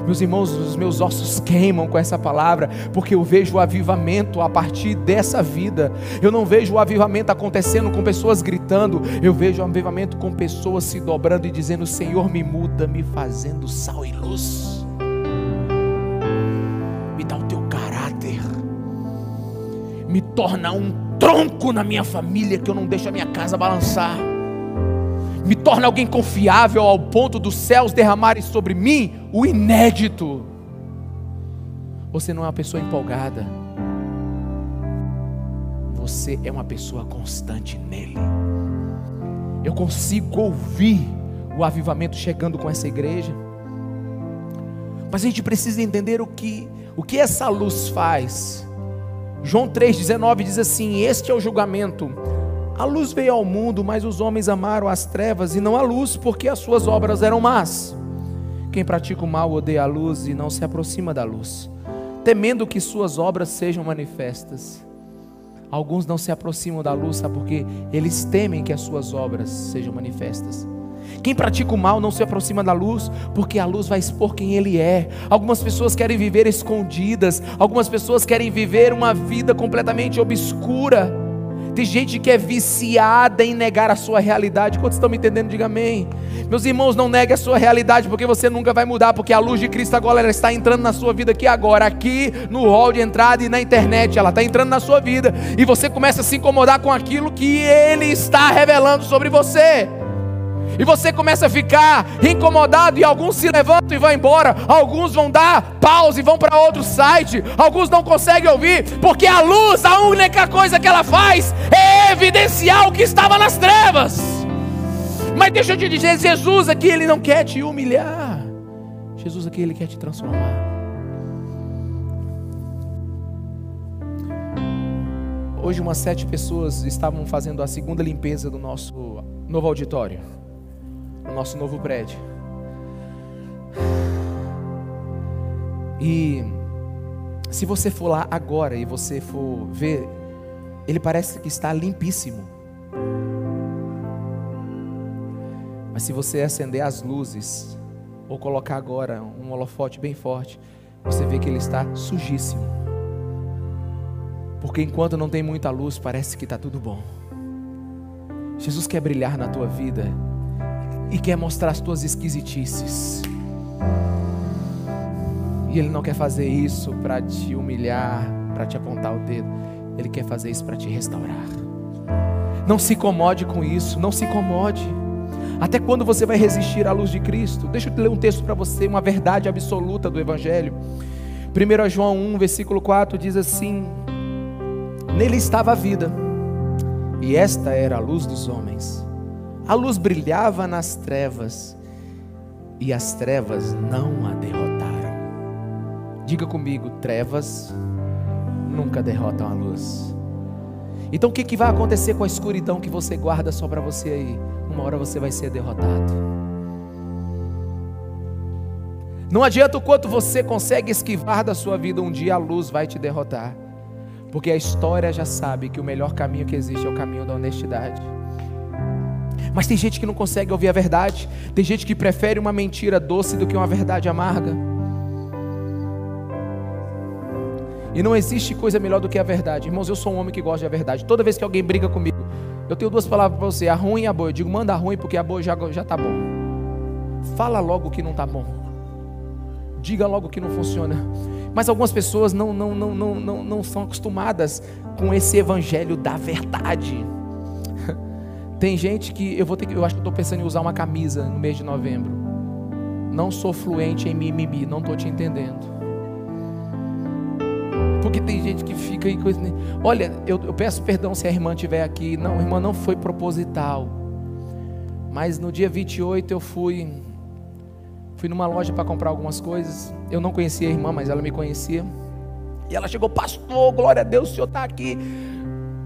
S1: Meus irmãos, os meus ossos queimam com essa palavra, porque eu vejo o avivamento a partir dessa vida. Eu não vejo o avivamento acontecendo com pessoas gritando, eu vejo o avivamento com pessoas se dobrando e dizendo: Senhor, me muda, me fazendo sal e luz. Me dá o teu caráter, me torna um tronco na minha família que eu não deixo a minha casa balançar me torna alguém confiável ao ponto dos céus derramarem sobre mim o inédito. Você não é uma pessoa empolgada, você é uma pessoa constante nele. Eu consigo ouvir o avivamento chegando com essa igreja, mas a gente precisa entender o que, o que essa luz faz. João 3,19 diz assim: Este é o julgamento a luz veio ao mundo, mas os homens amaram as trevas e não a luz, porque as suas obras eram más. Quem pratica o mal odeia a luz e não se aproxima da luz, temendo que suas obras sejam manifestas. Alguns não se aproximam da luz, sabe porque eles temem que as suas obras sejam manifestas. Quem pratica o mal não se aproxima da luz, porque a luz vai expor quem ele é. Algumas pessoas querem viver escondidas, algumas pessoas querem viver uma vida completamente obscura. Tem gente que é viciada em negar a sua realidade. Quantos estão me entendendo? Diga amém. Meus irmãos, não negue a sua realidade, porque você nunca vai mudar, porque a luz de Cristo agora está entrando na sua vida aqui agora, aqui no hall de entrada e na internet, ela está entrando na sua vida, e você começa a se incomodar com aquilo que Ele está revelando sobre você. E você começa a ficar incomodado e alguns se levantam e vão embora, alguns vão dar pausa e vão para outro site, alguns não conseguem ouvir, porque a luz, a única coisa que ela faz é evidenciar o que estava nas trevas. Mas deixa eu te dizer, Jesus aqui ele não quer te humilhar. Jesus aqui ele quer te transformar. Hoje umas sete pessoas estavam fazendo a segunda limpeza do nosso novo auditório no nosso novo prédio. E se você for lá agora e você for ver, ele parece que está limpíssimo. Mas se você acender as luzes, ou colocar agora um holofote bem forte, você vê que ele está sujíssimo. Porque enquanto não tem muita luz, parece que está tudo bom. Jesus quer brilhar na tua vida e quer mostrar as tuas esquisitices. E Ele não quer fazer isso para te humilhar, para te apontar o dedo. Ele quer fazer isso para te restaurar. Não se incomode com isso, não se incomode. Até quando você vai resistir à luz de Cristo? Deixa eu ler um texto para você, uma verdade absoluta do Evangelho. 1 João 1, versículo 4 diz assim: Nele estava a vida, e esta era a luz dos homens. A luz brilhava nas trevas e as trevas não a derrotaram. Diga comigo: trevas nunca derrotam a luz. Então o que, que vai acontecer com a escuridão que você guarda só para você aí? Uma hora você vai ser derrotado. Não adianta o quanto você consegue esquivar da sua vida, um dia a luz vai te derrotar. Porque a história já sabe que o melhor caminho que existe é o caminho da honestidade. Mas tem gente que não consegue ouvir a verdade. Tem gente que prefere uma mentira doce do que uma verdade amarga. E não existe coisa melhor do que a verdade. Irmãos, eu sou um homem que gosta da verdade. Toda vez que alguém briga comigo, eu tenho duas palavras para você: a ruim e a boa. Eu digo, manda a ruim porque a boa já, já tá bom. Fala logo que não tá bom. Diga logo que não funciona. Mas algumas pessoas não, não, não, não, não, não são acostumadas com esse evangelho da verdade. Tem gente que eu vou ter que, eu acho que estou pensando em usar uma camisa no mês de novembro. Não sou fluente em mimimi, não estou te entendendo. Porque tem gente que fica aí coisa. Olha, eu, eu peço perdão se a irmã estiver aqui. Não, irmã, não foi proposital. Mas no dia 28 eu fui Fui numa loja para comprar algumas coisas. Eu não conhecia a irmã, mas ela me conhecia. E ela chegou, pastor, glória a Deus, o senhor está aqui.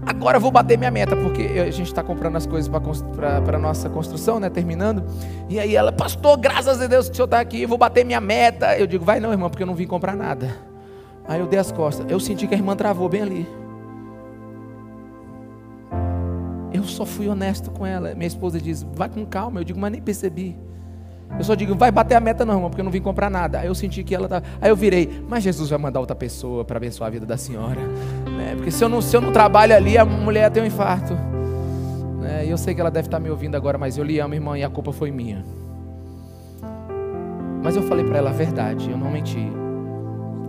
S1: Agora eu vou bater minha meta, porque a gente está comprando as coisas para a nossa construção, né? Terminando. E aí ela, pastor, graças a Deus que o senhor está aqui, eu vou bater minha meta. Eu digo, vai não, irmã, porque eu não vim comprar nada. Aí eu dei as costas. Eu senti que a irmã travou bem ali. Eu só fui honesto com ela. Minha esposa diz, vai com calma. Eu digo, mas nem percebi. Eu só digo, vai bater a meta não, irmão, porque eu não vim comprar nada. Aí eu senti que ela tá. Aí eu virei, mas Jesus vai mandar outra pessoa para abençoar a vida da senhora. Né? Porque se eu, não, se eu não trabalho ali, a mulher tem um infarto. Né? E eu sei que ela deve estar tá me ouvindo agora, mas eu lhe amo, irmã, e a culpa foi minha. Mas eu falei para ela a verdade, eu não menti.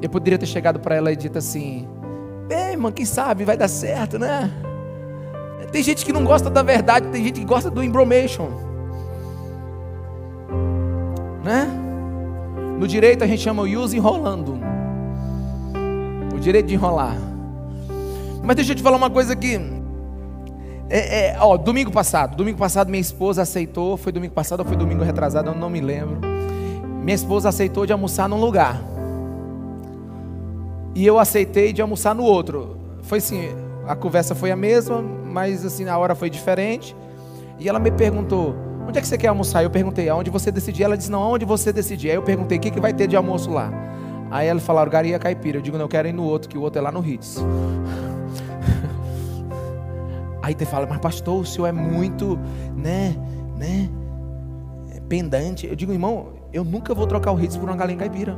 S1: Eu poderia ter chegado para ela e dito assim: Bem, irmã, quem sabe vai dar certo, né? Tem gente que não gosta da verdade, tem gente que gosta do embromation. Né? No direito a gente chama o use enrolando. O direito de enrolar. Mas deixa eu te falar uma coisa aqui. É, é, ó, domingo passado, domingo passado minha esposa aceitou, foi domingo passado ou foi domingo retrasado, eu não me lembro. Minha esposa aceitou de almoçar num lugar e eu aceitei de almoçar no outro. Foi assim, a conversa foi a mesma, mas assim, a hora foi diferente. E ela me perguntou: onde é que você quer almoçar? Eu perguntei: aonde você decidir? Ela disse: não, aonde você decidir. Aí eu perguntei: o que, que vai ter de almoço lá? Aí ela falou: Garia Caipira. Eu digo: não, eu quero ir no outro, que o outro é lá no Ritz. Aí você fala: mas pastor, o senhor é muito, né, né, pendante. Eu digo: irmão, eu nunca vou trocar o Ritz por uma galinha caipira.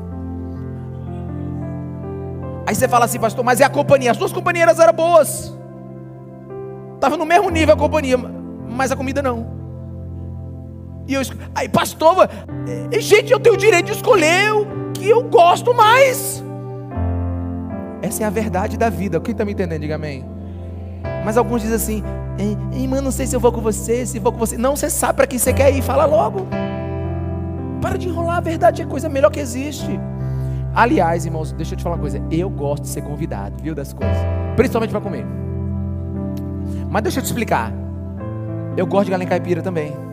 S1: Aí você fala assim, pastor, mas é a companhia. As duas companheiras eram boas. Estava no mesmo nível a companhia, mas a comida não. E eu, aí, pastor, é, gente, eu tenho o direito de escolher o que eu gosto mais. Essa é a verdade da vida. Quem está me entendendo, diga amém. Mas alguns dizem assim, irmã, não sei se eu vou com você, se vou com você. Não, você sabe para quem você quer ir, fala logo. Para de enrolar, a verdade é a coisa melhor que existe. Aliás, irmãos, deixa eu te falar uma coisa. Eu gosto de ser convidado, viu, das coisas. Principalmente para comer. Mas deixa eu te explicar. Eu gosto de galinha caipira também.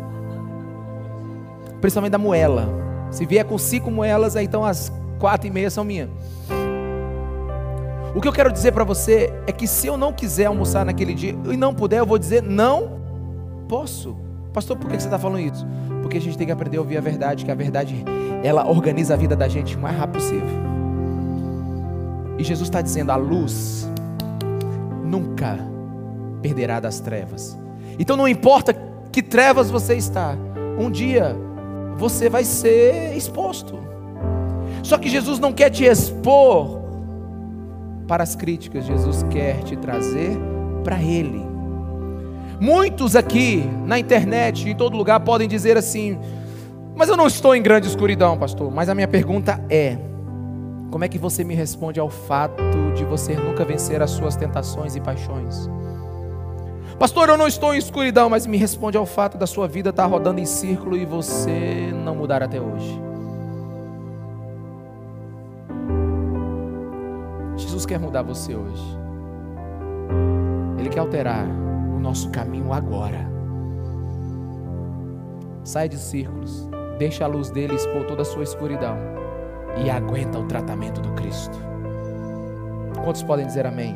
S1: Principalmente da moela. Se vier com cinco moelas, então as quatro e meia são minhas. O que eu quero dizer para você é que se eu não quiser almoçar naquele dia e não puder, eu vou dizer não posso. Pastor, por que você está falando isso? Porque a gente tem que aprender a ouvir a verdade, que a verdade ela organiza a vida da gente o mais rápido possível. E Jesus está dizendo: a luz nunca perderá das trevas. Então não importa que trevas você está, um dia você vai ser exposto. Só que Jesus não quer te expor para as críticas, Jesus quer te trazer para Ele. Muitos aqui na internet, em todo lugar, podem dizer assim: mas eu não estou em grande escuridão, pastor. Mas a minha pergunta é: como é que você me responde ao fato de você nunca vencer as suas tentações e paixões? Pastor, eu não estou em escuridão, mas me responde ao fato da sua vida estar rodando em círculo e você não mudar até hoje. Jesus quer mudar você hoje. Ele quer alterar o nosso caminho agora. Sai de círculos. Deixa a luz dele expor toda a sua escuridão e aguenta o tratamento do Cristo. Quantos podem dizer amém?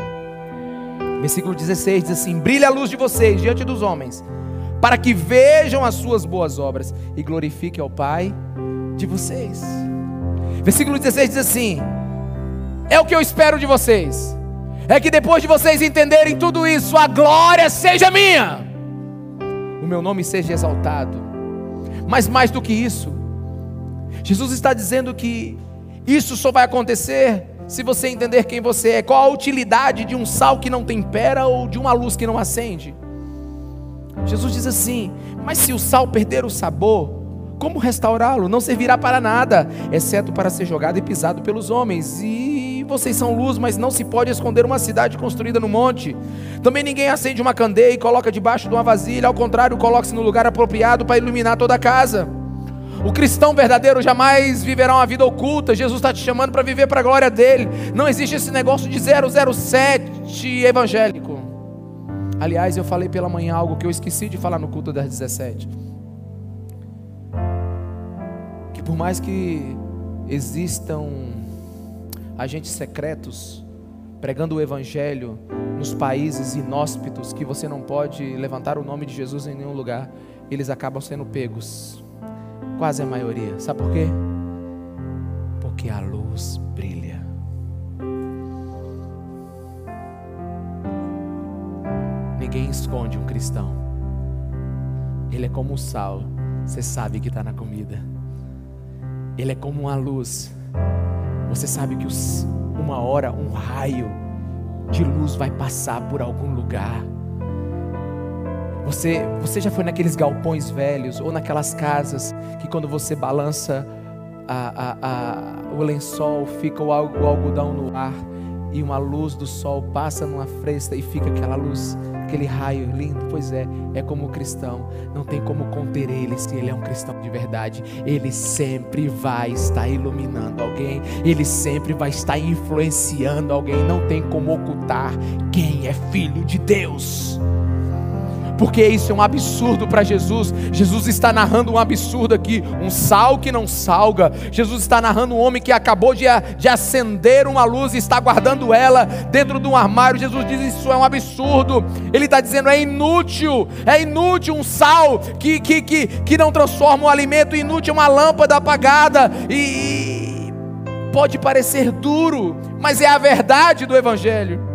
S1: Versículo 16 diz assim: Brilha a luz de vocês diante dos homens, para que vejam as suas boas obras e glorifiquem ao Pai de vocês. Versículo 16 diz assim: É o que eu espero de vocês, é que depois de vocês entenderem tudo isso, a glória seja minha, o meu nome seja exaltado mas mais do que isso, Jesus está dizendo que isso só vai acontecer se você entender quem você é. Qual a utilidade de um sal que não tempera ou de uma luz que não acende? Jesus diz assim: Mas se o sal perder o sabor, como restaurá-lo? Não servirá para nada, exceto para ser jogado e pisado pelos homens. E vocês são luz, mas não se pode esconder uma cidade construída no monte. Também ninguém acende uma candeia e coloca debaixo de uma vasilha, ao contrário, coloca-se no lugar apropriado para iluminar toda a casa. O cristão verdadeiro jamais viverá uma vida oculta. Jesus está te chamando para viver para a glória dele. Não existe esse negócio de 007 evangélico. Aliás, eu falei pela manhã algo que eu esqueci de falar no culto das 17. por mais que existam agentes secretos pregando o evangelho nos países inóspitos que você não pode levantar o nome de Jesus em nenhum lugar, eles acabam sendo pegos. Quase a maioria. Sabe por quê? Porque a luz brilha. Ninguém esconde um cristão. Ele é como o sal, você sabe que está na comida. Ele é como uma luz. Você sabe que os, uma hora, um raio de luz vai passar por algum lugar. Você, você já foi naqueles galpões velhos ou naquelas casas que quando você balança a, a, a, o lençol fica o, algodão no ar e uma luz do sol passa numa fresta e fica aquela luz, aquele raio lindo. Pois é, é como o cristão, não tem como conter ele se ele é um cristão de verdade. Ele sempre vai estar iluminando alguém, ele sempre vai estar influenciando alguém. Não tem como ocultar quem é filho de Deus porque isso é um absurdo para Jesus. Jesus está narrando um absurdo aqui, um sal que não salga. Jesus está narrando um homem que acabou de, de acender uma luz e está guardando ela dentro de um armário. Jesus diz: Isso é um absurdo. Ele está dizendo: É inútil, é inútil um sal que, que, que, que não transforma o alimento, inútil uma lâmpada apagada. E pode parecer duro, mas é a verdade do Evangelho.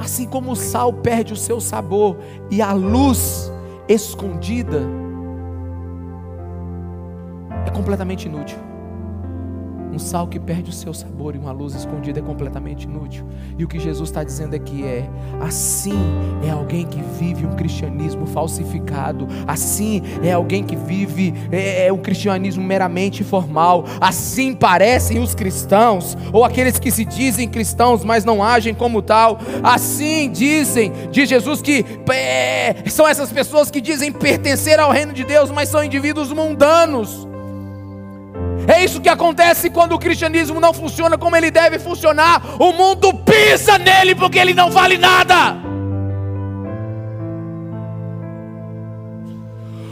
S1: Assim como o sal perde o seu sabor e a luz escondida é completamente inútil. Um sal que perde o seu sabor e uma luz escondida é completamente inútil. E o que Jesus está dizendo aqui é: assim é alguém que vive um cristianismo falsificado, assim é alguém que vive é, é um cristianismo meramente formal, assim parecem os cristãos, ou aqueles que se dizem cristãos, mas não agem como tal. Assim dizem, diz Jesus, que é, são essas pessoas que dizem pertencer ao reino de Deus, mas são indivíduos mundanos é isso que acontece quando o cristianismo não funciona como ele deve funcionar. O mundo pisa nele porque ele não vale nada.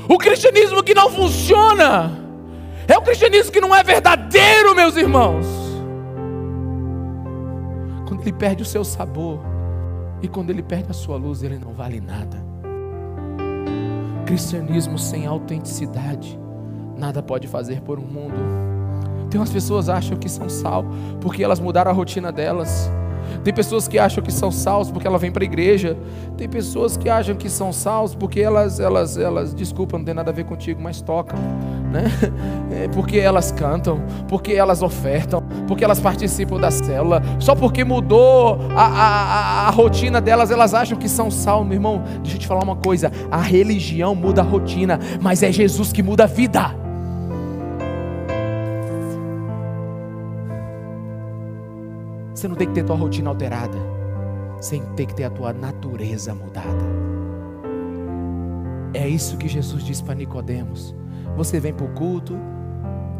S1: O cristianismo que não funciona é o cristianismo que não é verdadeiro, meus irmãos. Quando ele perde o seu sabor e quando ele perde a sua luz, ele não vale nada. Cristianismo sem autenticidade nada pode fazer por um mundo. Tem umas pessoas que acham que são sal porque elas mudaram a rotina delas. Tem pessoas que acham que são sals porque ela vem para a igreja. Tem pessoas que acham que são sals porque elas, elas, elas, desculpa, não tem nada a ver contigo, mas tocam, né? É porque elas cantam, porque elas ofertam, porque elas participam da célula. Só porque mudou a, a, a, rotina delas, elas acham que são sal, meu irmão. Deixa eu te falar uma coisa: a religião muda a rotina, mas é Jesus que muda a vida. Você não tem que ter tua rotina alterada. Você tem que ter a tua natureza mudada. É isso que Jesus disse para Nicodemos. Você vem para o culto,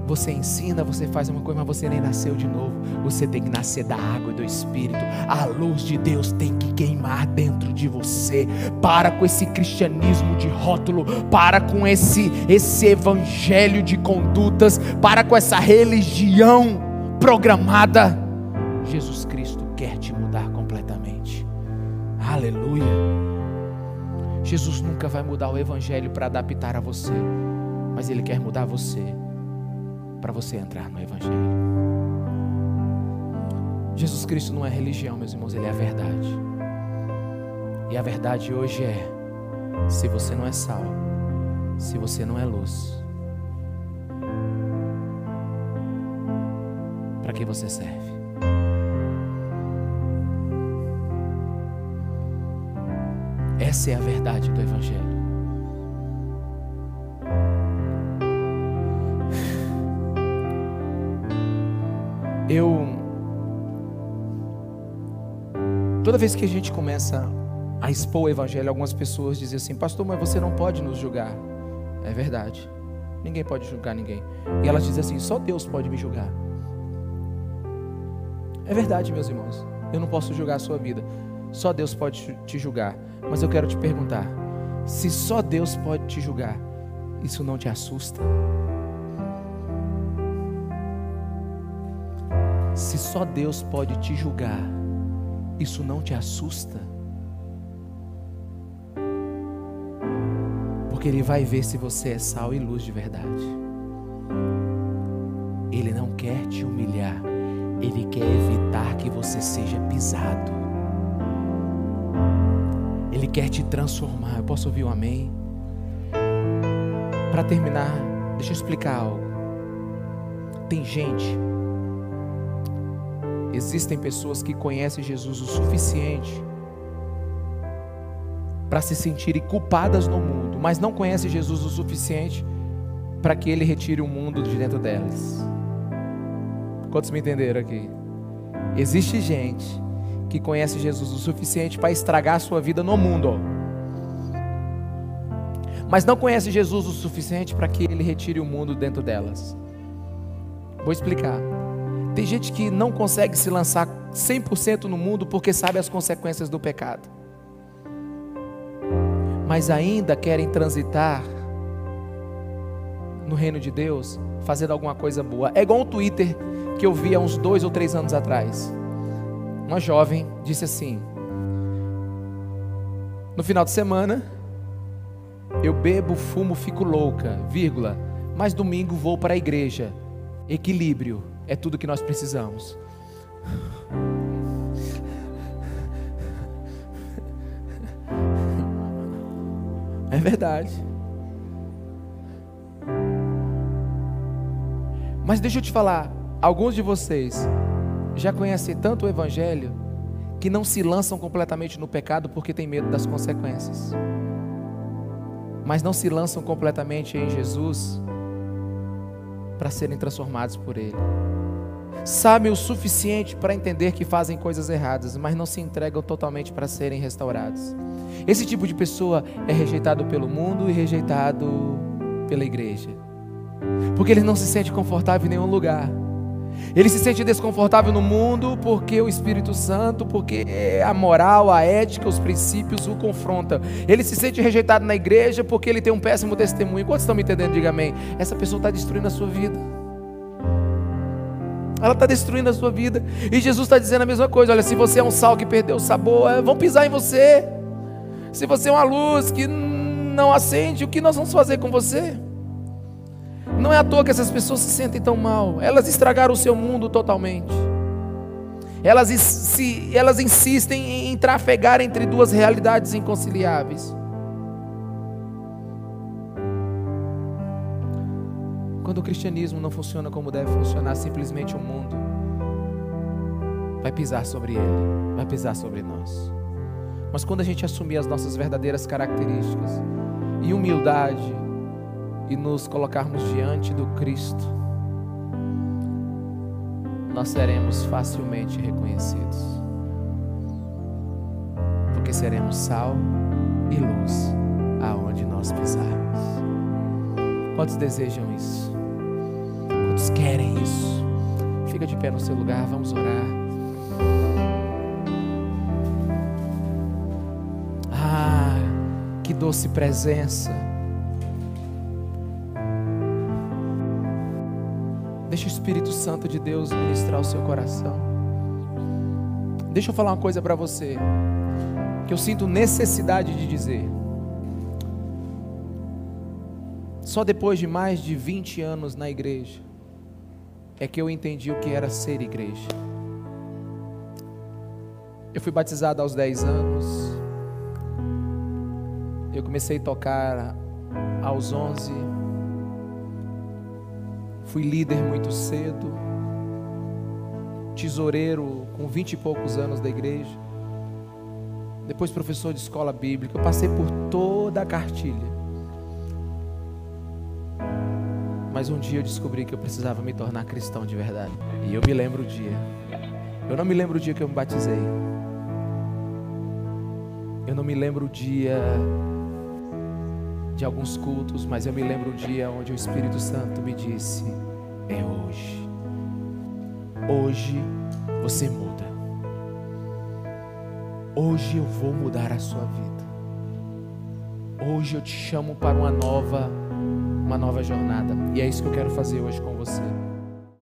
S1: você ensina, você faz uma coisa, mas você nem nasceu de novo. Você tem que nascer da água e do Espírito. A luz de Deus tem que queimar dentro de você. Para com esse cristianismo de rótulo, para com esse esse evangelho de condutas, para com essa religião programada. Jesus Cristo quer te mudar completamente. Aleluia. Jesus nunca vai mudar o Evangelho para adaptar a você, mas Ele quer mudar você para você entrar no Evangelho. Jesus Cristo não é religião, meus irmãos, Ele é a verdade. E a verdade hoje é: se você não é sal, se você não é luz, para que você serve? Essa é a verdade do Evangelho. Eu. Toda vez que a gente começa a expor o Evangelho, algumas pessoas dizem assim: Pastor, mas você não pode nos julgar. É verdade. Ninguém pode julgar ninguém. E elas dizem assim: Só Deus pode me julgar. É verdade, meus irmãos. Eu não posso julgar a sua vida. Só Deus pode te julgar. Mas eu quero te perguntar: se só Deus pode te julgar, isso não te assusta? Se só Deus pode te julgar, isso não te assusta? Porque Ele vai ver se você é sal e luz de verdade. Ele não quer te humilhar, Ele quer evitar que você seja pisado. Quer te transformar. Eu posso ouvir um amém? Para terminar, deixa eu explicar algo. Tem gente Existem pessoas que conhecem Jesus o suficiente para se sentirem culpadas no mundo, mas não conhecem Jesus o suficiente para que ele retire o mundo de dentro delas. Quantos me entenderam aqui? Existe gente que conhece Jesus o suficiente para estragar a sua vida no mundo, mas não conhece Jesus o suficiente para que ele retire o mundo dentro delas. Vou explicar. Tem gente que não consegue se lançar 100% no mundo porque sabe as consequências do pecado. Mas ainda querem transitar no reino de Deus, fazendo alguma coisa boa. É igual o Twitter que eu vi há uns dois ou três anos atrás. Uma jovem disse assim: No final de semana, eu bebo, fumo, fico louca, vírgula, mas domingo vou para a igreja. Equilíbrio é tudo que nós precisamos. É verdade. Mas deixa eu te falar, alguns de vocês já conhecem tanto o Evangelho que não se lançam completamente no pecado porque tem medo das consequências. Mas não se lançam completamente em Jesus para serem transformados por Ele sabem o suficiente para entender que fazem coisas erradas, mas não se entregam totalmente para serem restaurados. Esse tipo de pessoa é rejeitado pelo mundo e rejeitado pela igreja, porque ele não se sente confortável em nenhum lugar. Ele se sente desconfortável no mundo porque o Espírito Santo, porque a moral, a ética, os princípios o confrontam. Ele se sente rejeitado na igreja porque ele tem um péssimo testemunho. Quantos estão me entendendo? Diga amém. Essa pessoa está destruindo a sua vida. Ela está destruindo a sua vida. E Jesus está dizendo a mesma coisa: olha, se você é um sal que perdeu o sabor, é, vão pisar em você. Se você é uma luz que não acende, o que nós vamos fazer com você? Não é à toa que essas pessoas se sentem tão mal. Elas estragaram o seu mundo totalmente. Elas, se, elas insistem em trafegar entre duas realidades inconciliáveis. Quando o cristianismo não funciona como deve funcionar, simplesmente o mundo vai pisar sobre ele, vai pisar sobre nós. Mas quando a gente assumir as nossas verdadeiras características e humildade e nos colocarmos diante do Cristo, nós seremos facilmente reconhecidos. Porque seremos sal e luz aonde nós pisarmos. Quantos desejam isso? Quantos querem isso? Fica de pé no seu lugar, vamos orar. Ah, que doce presença. Deixa o Espírito Santo de Deus ministrar o seu coração. Deixa eu falar uma coisa para você que eu sinto necessidade de dizer. Só depois de mais de 20 anos na igreja, é que eu entendi o que era ser igreja. Eu fui batizado aos 10 anos. Eu comecei a tocar aos 11. Fui líder muito cedo. Tesoureiro com 20 e poucos anos da igreja. Depois professor de escola bíblica. Eu passei por toda a cartilha. Mas um dia eu descobri que eu precisava me tornar cristão de verdade. E eu me lembro o dia. Eu não me lembro o dia que eu me batizei. Eu não me lembro o dia de alguns cultos, mas eu me lembro o dia onde o Espírito Santo me disse: É hoje. Hoje você muda. Hoje eu vou mudar a sua vida. Hoje eu te chamo para uma nova uma nova jornada. E é isso que eu quero fazer hoje com você.